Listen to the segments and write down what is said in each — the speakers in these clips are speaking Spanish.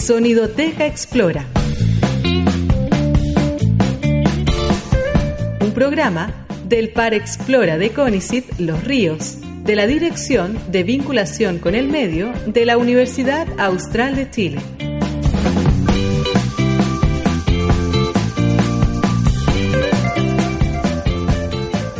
Sonidoteca Explora. Un programa del Par Explora de CONICIT Los Ríos, de la Dirección de Vinculación con el Medio de la Universidad Austral de Chile.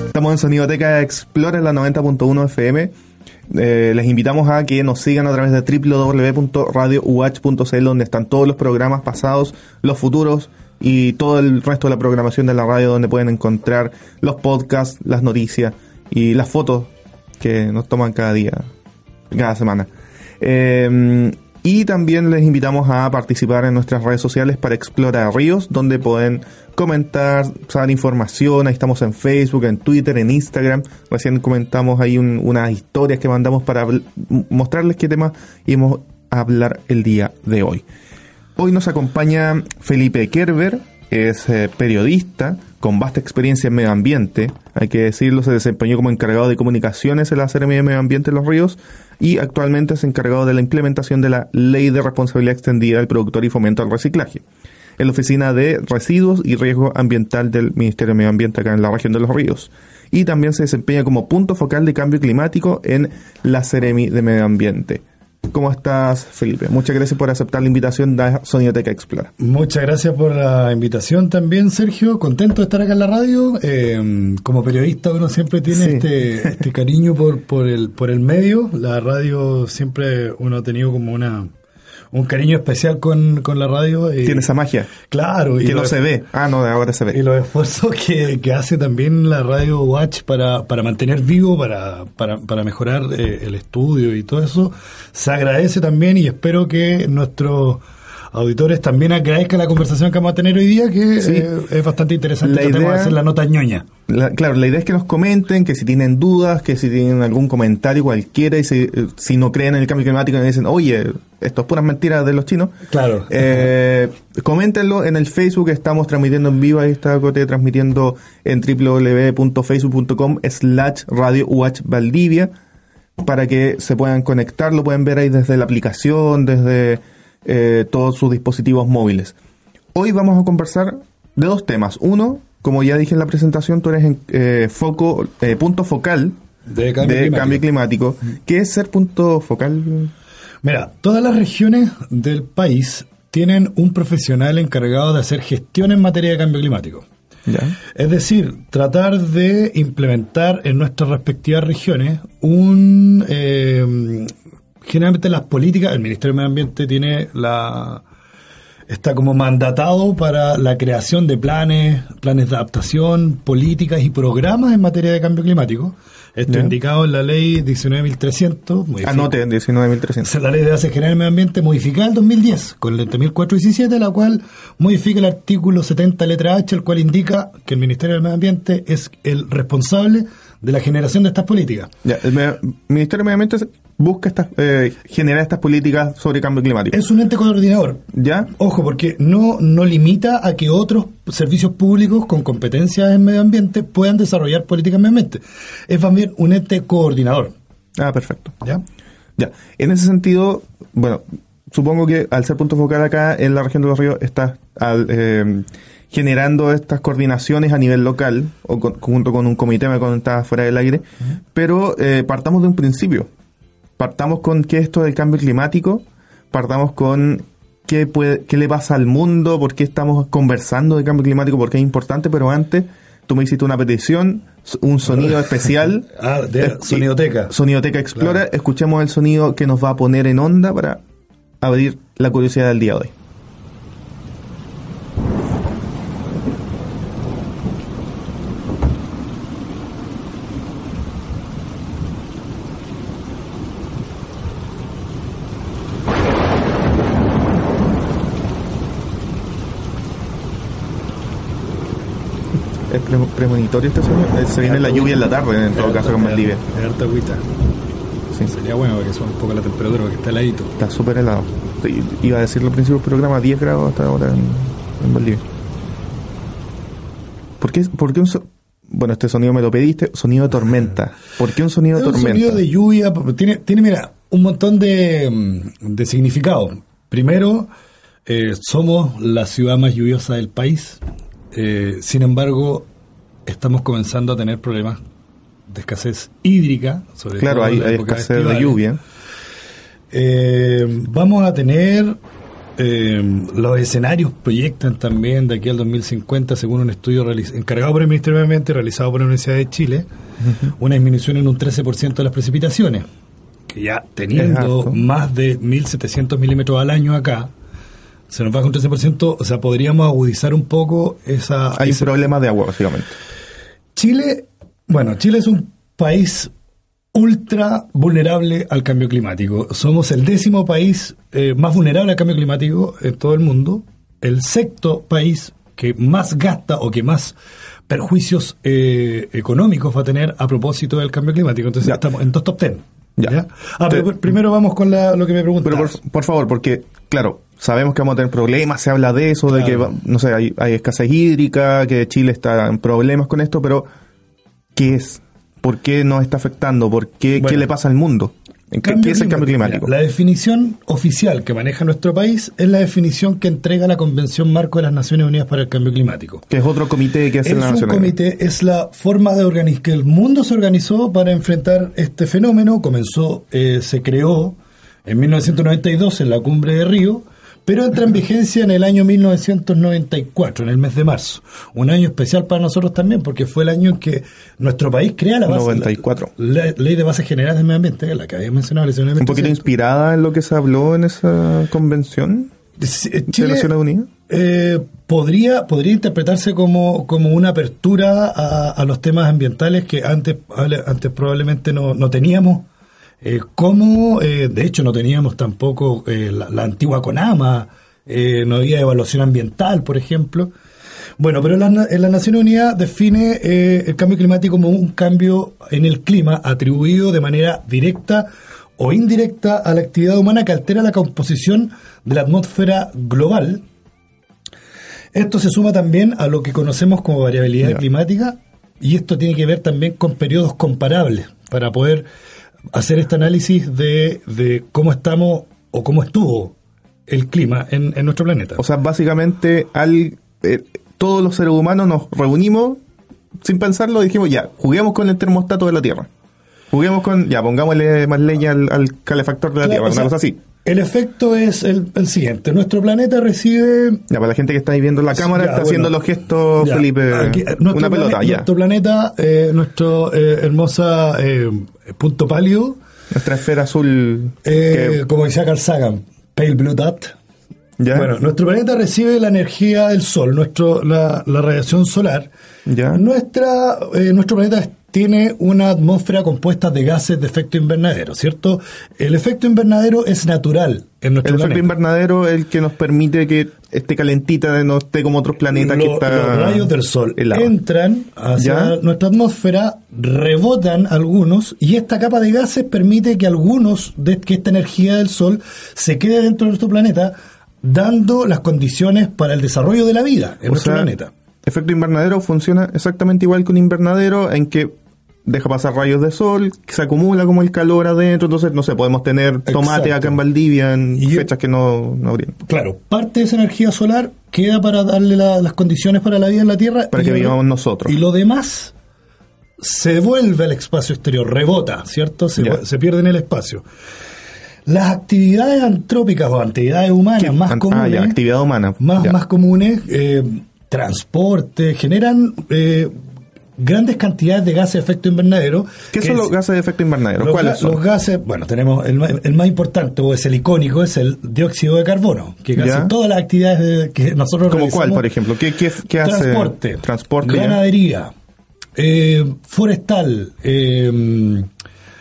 Estamos en Sonidoteca Explora en la 90.1 FM. Eh, les invitamos a que nos sigan a través de www.radiouh.cl donde están todos los programas pasados, los futuros y todo el resto de la programación de la radio donde pueden encontrar los podcasts, las noticias y las fotos que nos toman cada día, cada semana. Eh, y también les invitamos a participar en nuestras redes sociales para Explora Ríos, donde pueden comentar, saber información. Ahí estamos en Facebook, en Twitter, en Instagram. Recién comentamos ahí unas historias que mandamos para mostrarles qué tema íbamos a hablar el día de hoy. Hoy nos acompaña Felipe Kerber, es eh, periodista con vasta experiencia en medio ambiente. Hay que decirlo, se desempeñó como encargado de comunicaciones en la Seremia de Medio Ambiente de los Ríos y actualmente es encargado de la implementación de la Ley de Responsabilidad Extendida del Productor y Fomento al Reciclaje en la Oficina de Residuos y Riesgo Ambiental del Ministerio de Medio Ambiente acá en la región de los ríos. Y también se desempeña como punto focal de cambio climático en la Ceremi de Medio Ambiente. ¿Cómo estás, Felipe? Muchas gracias por aceptar la invitación de Sonioteca Explora. Muchas gracias por la invitación también, Sergio. Contento de estar acá en la radio. Eh, como periodista uno siempre tiene este, este cariño por, por, el, por el medio. La radio siempre uno ha tenido como una un cariño especial con, con la radio. Tiene esa magia. Claro. Que no se ve. Ah, no, ahora se ve. Y los esfuerzos que, que hace también la radio Watch para, para mantener vivo, para, para, para mejorar eh, el estudio y todo eso, se agradece también y espero que nuestro auditores también agradezcan la conversación que vamos a tener hoy día, que eh, es bastante interesante. La idea, de hacer la nota ñoña. claro, la idea es que nos comenten, que si tienen dudas, que si tienen algún comentario cualquiera, y si, si no creen en el cambio climático y dicen, oye, esto es puras mentiras de los chinos. Claro. Eh, coméntenlo en el Facebook, estamos transmitiendo en vivo, ahí está Cote transmitiendo en www.facebook.com slash radio Valdivia para que se puedan conectar, lo pueden ver ahí desde la aplicación, desde eh, todos sus dispositivos móviles. Hoy vamos a conversar de dos temas. Uno, como ya dije en la presentación, tú eres en, eh, foco, eh, punto focal de, cambio, climático. ¿Qué es ser punto focal? Mira, todas las regiones del país tienen un profesional encargado de hacer gestión en materia de cambio climático. Es decir, tratar de implementar en nuestras respectivas regiones un generalmente las políticas, el Ministerio de Medio Ambiente tiene la está como mandatado para la creación de planes, planes de adaptación, políticas y programas en materia de cambio climático. Esto indicado en la ley 19.300. Anote, 19.300. La ley de base general del medio ambiente modificada en 2010 con el 2004-17, la cual modifica el artículo 70 letra H, el cual indica que el Ministerio del Medio Ambiente es el responsable de la generación de estas políticas. el Ministerio del Medio Ambiente busca estas, eh, generar estas políticas sobre cambio climático. Es un ente coordinador. ¿Ya? Ojo, porque no, no limita a que otros servicios públicos con competencias en medio ambiente puedan desarrollar políticas en medio ambiente. Es también un ente coordinador. Ah, perfecto. ¿Ya? Ya. En ese sentido, bueno, supongo que al ser punto focal acá en la región de los ríos está eh, generando estas coordinaciones a nivel local, o junto con un comité, me comentaba fuera del aire, pero eh, partamos de un principio partamos con qué esto del cambio climático, partamos con qué, puede, qué le pasa al mundo, por qué estamos conversando de cambio climático, por qué es importante, pero antes tú me hiciste una petición, un sonido especial. ah, de Sonidoteca. Sonidoteca Explora. Escuchemos el sonido que nos va a poner en onda para abrir la curiosidad del día de hoy. Premonitorio este sueño. Eh, se viene la lluvia en la tarde, en todo caso, con Valdivia. De harta agüita. Sí. Sería bueno que suba un poco la temperatura porque está heladito. Está súper helado. Iba a decirlo al principio del programa, 10 grados hasta ahora en, en Valdivia. ¿Por qué, por qué un bueno, este sonido me lo pediste, sonido de tormenta. ¿Por qué un sonido de tormenta? Un sonido de lluvia, tiene, tiene, mira, un montón de, mm, de significado. Primero, Eh, somos la ciudad más lluviosa del país. Eh, sin embargo, estamos comenzando a tener problemas de escasez hídrica, sobre claro, todo hay, hay escasez de lluvia. Eh, vamos a tener los escenarios proyectan también de aquí al 2050, según un estudio encargado por el Ministerio de Ambiente realizado por la Universidad de Chile, una disminución en un 13% de las precipitaciones, que ya teniendo más de 1.700 milímetros al año acá, se nos baja un 13%, o sea, podríamos agudizar un poco esa... Hay un problema de agua, básicamente. Chile, bueno, Chile es un país ultra vulnerable al cambio climático. Somos el décimo país eh, más vulnerable al cambio climático en todo el mundo, el sexto país que más gasta o que más perjuicios eh, económicos va a tener a propósito del cambio climático. Entonces estamos en dos top ten. Ya. Ah, pero primero vamos con lo que me preguntas. Pero por, favor, porque, claro, sabemos que vamos a tener problemas, se habla de eso, de que, no sé, hay, escasez hídrica, que Chile está en problemas con esto, pero ¿qué es? ¿Por qué nos está afectando? ¿Por qué, ¿Qué le pasa al mundo? ¿Qué, es el cambio climático? la definición oficial que maneja nuestro país es la definición que entrega la Convención Marco de las Naciones Unidas para el Cambio Climático. Que es otro comité que hace la Nación comité, es la forma de organizar, que el mundo se organizó para enfrentar este fenómeno. Comenzó, eh, se creó en 1992 en la cumbre de Río pero entra en vigencia en el año 1994, en el mes de marzo. Un año especial para nosotros también, porque fue el año en que nuestro país crea la base, 94. La, ley de bases generales del medio ambiente, la que había mencionado. Un poquito inspirada en lo que se habló en esa convención de Naciones Unidas. Eh, podría, podría interpretarse como, como una apertura a, los temas ambientales que antes, antes probablemente no, no teníamos eh, ¿Cómo, eh, de hecho, no teníamos tampoco eh, la, antigua CONAMA, eh, no había evaluación ambiental, por ejemplo? Bueno, pero la, la Naciones Unidas define el cambio climático como un cambio en el clima atribuido de manera directa o indirecta a la actividad humana que altera la composición de la atmósfera global. Esto se suma también a lo que conocemos como variabilidad climática y esto tiene que ver también con periodos comparables para poder hacer este análisis de, de cómo estamos o cómo estuvo el clima en, nuestro planeta. O sea, básicamente al eh, todos los seres humanos nos reunimos sin pensarlo, dijimos ya, juguemos con el termostato de la Tierra. Juguemos con, ya, pongámosle más leña al, calefactor de la Tierra, una cosa así. El efecto es el, siguiente. Nuestro planeta recibe... Ya, para la gente que está ahí viendo la cámara, está haciendo los gestos, Felipe. Eh, una pelota, ya. Nuestro planeta, eh, nuestro eh, hermosa eh, punto pálido. Nuestra esfera azul. Como decía Carl Sagan, Pale Blue Dot. ¿Ya? Bueno, nuestro planeta recibe la energía del Sol, nuestro, la, la radiación solar. ¿Ya? Nuestra, nuestro planeta tiene una atmósfera compuesta de gases de efecto invernadero, ¿cierto? El efecto invernadero es natural en nuestro El efecto invernadero es el que nos permite que esté calentita, no esté como otros planetas que están... Los rayos del sol entran hacia nuestra atmósfera, rebotan algunos, y esta capa de gases permite que algunos, de que esta energía del sol, se quede dentro de nuestro planeta, dando las condiciones para el desarrollo de la vida en nuestro planeta. efecto invernadero funciona exactamente igual que un invernadero en que deja pasar rayos de sol, se acumula como el calor adentro, entonces no sé, podemos tener tomate acá en Valdivia en fechas que no, no. Claro, parte de esa energía solar queda para darle las condiciones para la vida en la Tierra. Para que vivamos nosotros. Y lo demás se devuelve al espacio exterior, rebota, ¿cierto? Se, pierde en el espacio. Las actividades antrópicas o actividades humanas más ah, comunes. actividad humana. Más, más comunes, eh, transporte, generan eh, grandes cantidades de gases de efecto invernadero. ¿Qué son los gases de efecto invernadero? ¿Cuáles son? Los gases, bueno, tenemos el, más importante o es el icónico, es el dióxido de carbono, que casi todas las actividades que nosotros ¿Como cuál, por ejemplo? ¿Qué, qué, qué hace? Transporte, Transporte ganadería, eh, forestal, eh,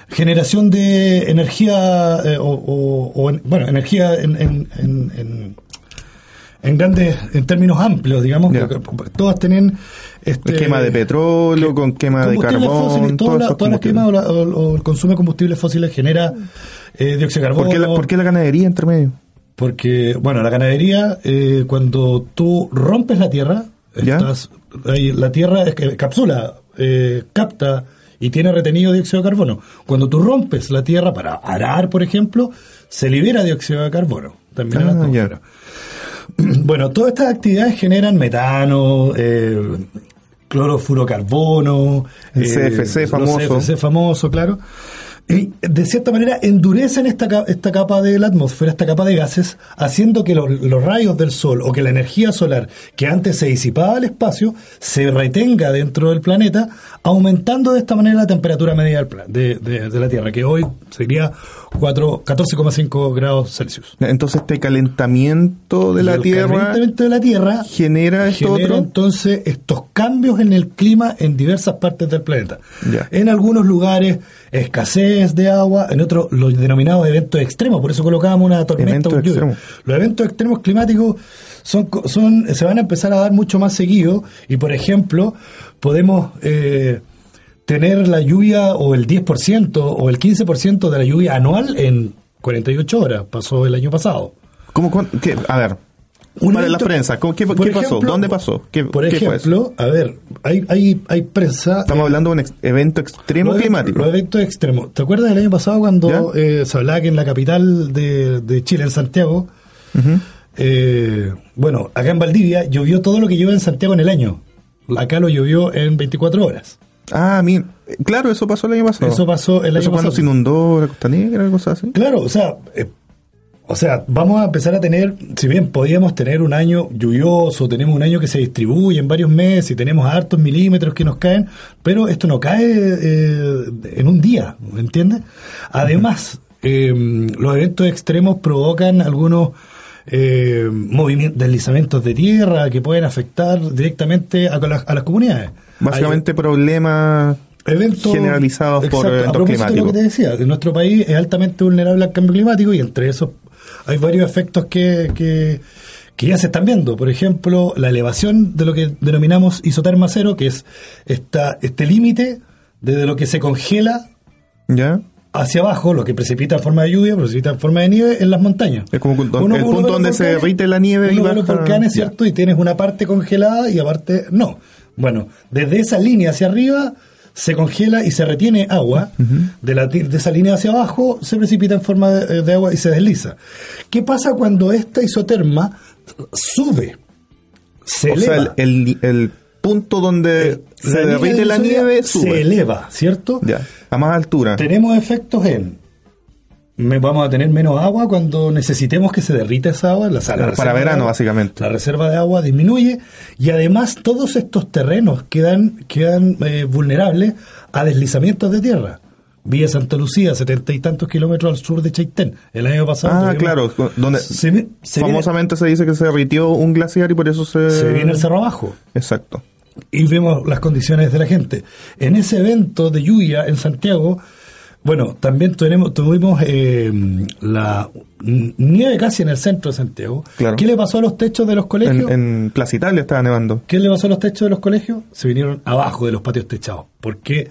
generación de energía eh, o, bueno, energía en en grandes, en términos amplios, digamos, todas tienen este, quema de petróleo, con quema de carbón, todas las quemas o, el consumo de combustibles fósiles genera eh, dióxido de carbono. ¿Por qué, la, ganadería entre medio? Porque, bueno, la ganadería, eh, cuando tú rompes la tierra, estás, la tierra es que capsula, eh, capta y tiene retenido dióxido de carbono. Cuando tú rompes la tierra para arar, por ejemplo, se libera dióxido de carbono también en la ah, atmósfera. Bueno, todas estas actividades generan metano, eh, clorofurocarbono, el CFC eh, famoso. CFC famoso, claro de cierta manera endurecen esta, esta capa de la atmósfera, esta capa de gases, haciendo que los, rayos del sol o que la energía solar que antes se disipaba al espacio se retenga dentro del planeta, aumentando de esta manera la temperatura media de, de, la Tierra, que hoy sería 14,5 grados Celsius. Entonces este calentamiento de la Tierra... calentamiento de la Tierra genera, esto entonces estos cambios en el clima en diversas partes del planeta. En algunos lugares escasez de agua, en otros los denominados eventos extremos, por eso colocábamos una tormenta o lluvia. Los eventos extremos climáticos son, son, se van a empezar a dar mucho más seguido y, por ejemplo, podemos eh, tener la lluvia o el 10% o el 15% de la lluvia anual en 48 horas, pasó el año pasado. ¿Cómo, qué? A ver, para la prensa, ¿qué, pasó? ¿Dónde pasó? ¿Qué, por ejemplo, a ver, hay, hay, hay prensa... Estamos hablando de un evento extremo climático. Los eventos extremos. ¿Te acuerdas del año pasado cuando eh, se hablaba que en la capital de, Chile, en Santiago, eh, bueno, acá en Valdivia llovió todo lo que llueve en Santiago en el año. Acá lo llovió en 24 horas. Ah, mi, claro, eso pasó el año pasado. Eso pasó el año pasado. cuando se inundó la Costa Negra, cosas así. Claro, o sea, eh, o sea, vamos a empezar a tener, si bien podíamos tener un año lluvioso, tenemos un año que se distribuye en varios meses y tenemos hartos milímetros que nos caen, pero esto no cae eh, en un día, ¿me entiendes? Además, eh, los eventos extremos provocan algunos eh, movimientos, deslizamientos de tierra que pueden afectar directamente a, las, comunidades. Básicamente problemas eventos generalizados por eventos climáticos. lo que te decía, nuestro país es altamente vulnerable al cambio climático y entre esos hay varios efectos que, que, ya se están viendo. Por ejemplo, la elevación de lo que denominamos isoterma cero, que es esta, este límite desde lo que se congela ¿Ya? hacia abajo, lo que precipita en forma de lluvia, precipita en forma de nieve en las montañas. Es como el punto donde se derrite la nieve y los volcanes, ¿cierto? Y tienes una parte congelada y aparte no. Bueno, desde esa línea hacia arriba se congela y se retiene agua, de, la, de esa línea hacia abajo se precipita en forma de, agua y se desliza. ¿Qué pasa cuando esta isoterma sube? Se eleva. sea, el, punto donde eh, se derrite la nieve sube. Se eleva, ¿cierto? Ya, a más altura. Tenemos efectos en vamos a tener menos agua cuando necesitemos que se derrita esa agua. La, para verano, básicamente. La reserva de agua disminuye y además todos estos terrenos quedan, quedan eh, vulnerables a deslizamientos de tierra. Vía Santa Lucía, setenta y tantos kilómetros al sur de Chaitén. El año pasado. Ah, claro, donde famosamente se dice que se derritió un glaciar y por eso se. Se viene el cerro abajo. Exacto. Y vemos las condiciones de la gente. En ese evento de lluvia en Santiago, bueno, también tenemos, tuvimos eh, la nieve casi en el centro de Santiago. ¿Qué le pasó a los techos de los colegios? En, en Plaza Italia estaba nevando. ¿Qué le pasó a los techos de los colegios? Se vinieron abajo de los patios techados. porque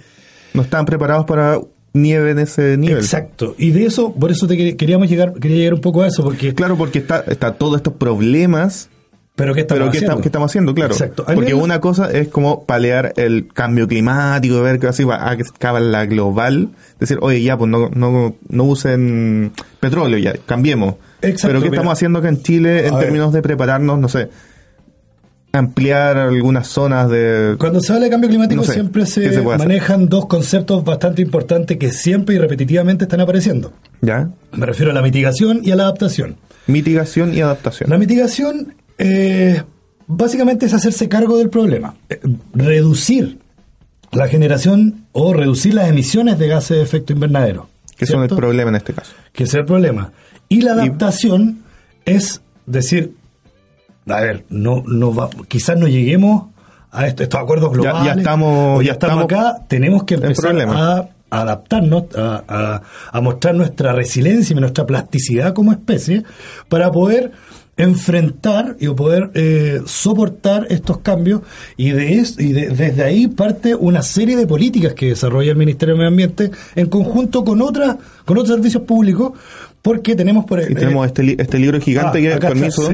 No estaban preparados para nieve en ese nivel. Exacto. Y de eso, por eso te queríamos llegar, quería llegar un poco a eso, porque... Claro, porque está, está todos estos problemas pero ¿qué estamos haciendo? ¿qué, estamos haciendo? Claro. Exacto. Porque una cosa es como palear el cambio climático, ver que así va a acabar la global. Decir, oye, ya, pues no, no, no usen petróleo, ya, cambiemos. Exacto, Pero ¿qué estamos haciendo acá en Chile en términos de prepararnos, no sé, ampliar algunas zonas de... Cuando se habla de cambio climático siempre se, manejan dos conceptos bastante importantes que siempre y repetitivamente están apareciendo. ¿Ya? Me refiero a la mitigación y a la adaptación. Mitigación y adaptación. La mitigación eh, básicamente es hacerse cargo del problema, eh, reducir la generación o reducir las emisiones de gases de efecto invernadero. Que son el problema en este caso. Que es el problema. Y la adaptación es decir, a ver, no, no va, quizás no lleguemos a estos acuerdos globales. Ya, estamos, ya, estamos, acá, tenemos que empezar a adaptarnos, a, a, mostrar nuestra resiliencia y nuestra plasticidad como especie para poder enfrentar y poder eh, soportar estos cambios y, de y desde ahí parte una serie de políticas que desarrolla el Ministerio de Medio Ambiente en conjunto con otras con otros servicios públicos porque tenemos por y tenemos este, este libro gigante ah, que permiso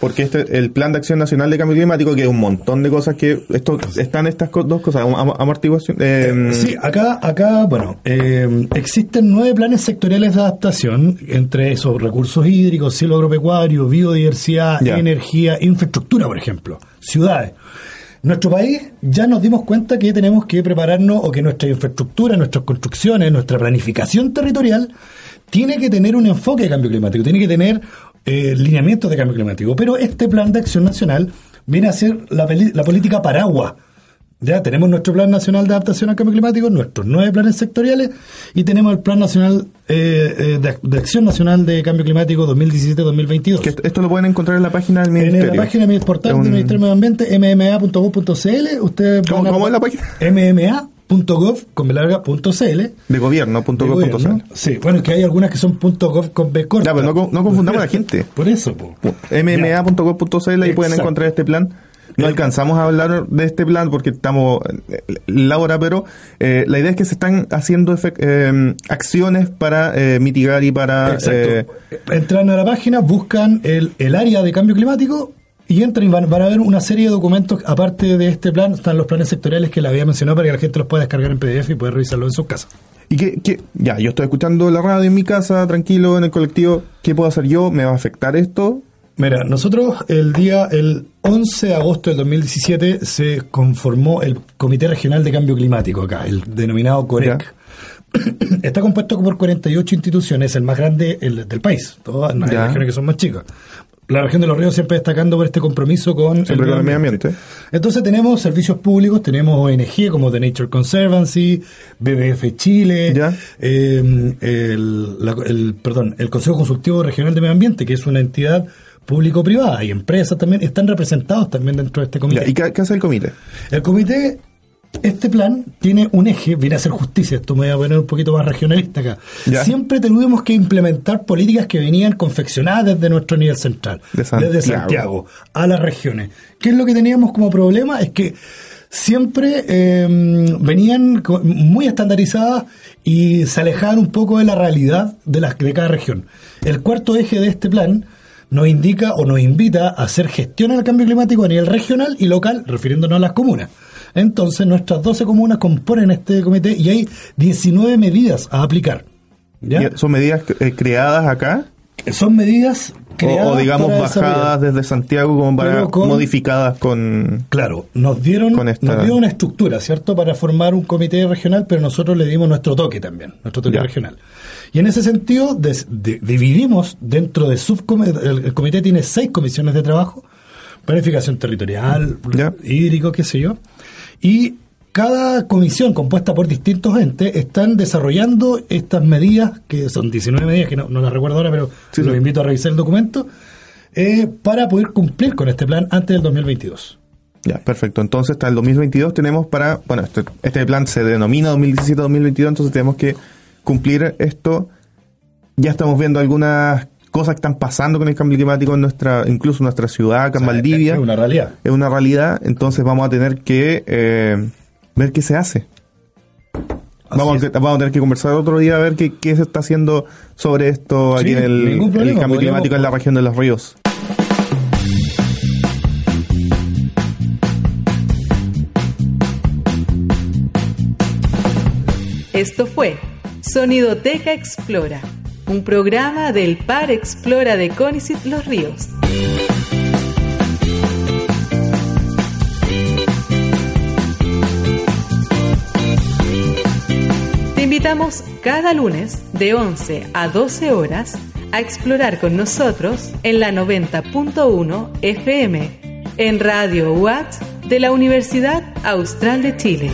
Porque este, el Plan de Acción Nacional de Cambio Climático, que es un montón de cosas que esto están estas dos cosas, amortiguación. Eh, sí, acá, acá, bueno, eh, existen nueve planes sectoriales de adaptación, entre esos recursos hídricos, cielo agropecuario, biodiversidad, energía, infraestructura, por ejemplo, ciudades. Nuestro país ya nos dimos cuenta que tenemos que prepararnos o que nuestra infraestructura, nuestras construcciones, nuestra planificación territorial tiene que tener un enfoque de cambio climático, tiene que tener eh, lineamientos de cambio climático. Pero este plan de acción nacional viene a ser la, la política paraguas ya tenemos nuestro Plan Nacional de Adaptación al Cambio Climático, nuestros nueve planes sectoriales y tenemos el Plan Nacional eh, eh, de, Acción Nacional de Cambio Climático 2017-2022. Esto lo pueden encontrar en la página del Ministerio. En la página del portal del Ministerio de Medio Ambiente, mma.gov.cl. ¿Cómo, ¿Cómo es la página? mma.gov con larga.cl de gobierno.gov.cl sí bueno que hay algunas que son .gov con b corta. Ya pero no, no confundamos a la gente. Por eso mma.gov.cl ahí pueden encontrar este plan. No alcanzamos a hablar de este plan porque estamos en la hora, pero eh, la idea es que se están haciendo eh, acciones para eh, mitigar y para... Entran a la página, buscan el, el área de cambio climático y entran y van, a ver una serie de documentos, aparte de este plan, están los planes sectoriales que le había mencionado para que la gente los pueda descargar en PDF y pueda revisarlo en sus casas. Y que, ya, yo estoy escuchando la radio en mi casa, tranquilo, en el colectivo, ¿qué puedo hacer yo? ¿Me va a afectar esto? Mira, nosotros el día, el 11 de agosto del 2017 se conformó el Comité Regional de Cambio Climático acá, el denominado COREC. Está compuesto por 48 instituciones, el más grande el, del país. Todas las regiones que son más chicas. La región de los ríos siempre destacando por este compromiso con el medio ambiente. Entonces tenemos servicios públicos, tenemos ONG como The Nature Conservancy, BBF Chile, eh, el, perdón, el Consejo Consultivo Regional de Medio Ambiente, que es una entidad público-privada y empresas también están representados también dentro de este comité. ¿Y qué, hace el comité? El comité, este plan tiene un eje, viene a hacer justicia, esto me voy a poner un poquito más regionalista acá. Siempre tuvimos que implementar políticas que venían confeccionadas desde nuestro nivel central, desde Santiago, a las regiones. ¿Qué es lo que teníamos como problema? Es que siempre em, venían muy estandarizadas y se alejaban un poco de la realidad de, las, de cada región. El cuarto eje de este plan nos indica o nos invita a hacer gestión al cambio climático a nivel regional y local, refiriéndonos a las comunas. Entonces, nuestras 12 comunas componen este comité y hay 19 medidas a aplicar. ¿Son medidas eh, creadas acá? Son medidas creadas o, digamos bajadas desde Santiago como para modificadas con claro nos dieron nos dieron una estructura cierto para formar un comité regional pero nosotros le dimos nuestro toque también nuestro toque regional. Y en ese sentido, dividimos dentro de subcomités, el, comité tiene seis comisiones de trabajo, planificación territorial, hídrico, qué sé yo, y cada comisión compuesta por distintos entes están desarrollando estas medidas, que son 19 medidas, que no, las recuerdo ahora, pero los invito a revisar el documento, eh, para poder cumplir con este plan antes del 2022. Ya, perfecto. Entonces, hasta el 2022 tenemos para, bueno, este, este plan se denomina 2017-2022, entonces tenemos que cumplir esto. Ya estamos viendo algunas cosas que están pasando con el cambio climático en nuestra, incluso en nuestra ciudad, acá en Valdivia. Es una realidad. Es una realidad, entonces vamos a tener que eh, ver qué se hace. Vamos a, vamos a, tener que conversar otro día a ver qué, se está haciendo sobre esto aquí en el, cambio climático en la región de los ríos. Esto fue Sonidoteca Explora, un programa del Par Explora de Conicet Los Ríos. Te invitamos cada lunes de 11 a 12 horas a explorar con nosotros en la 90.1 FM en Radio UAT de la Universidad Austral de Chile.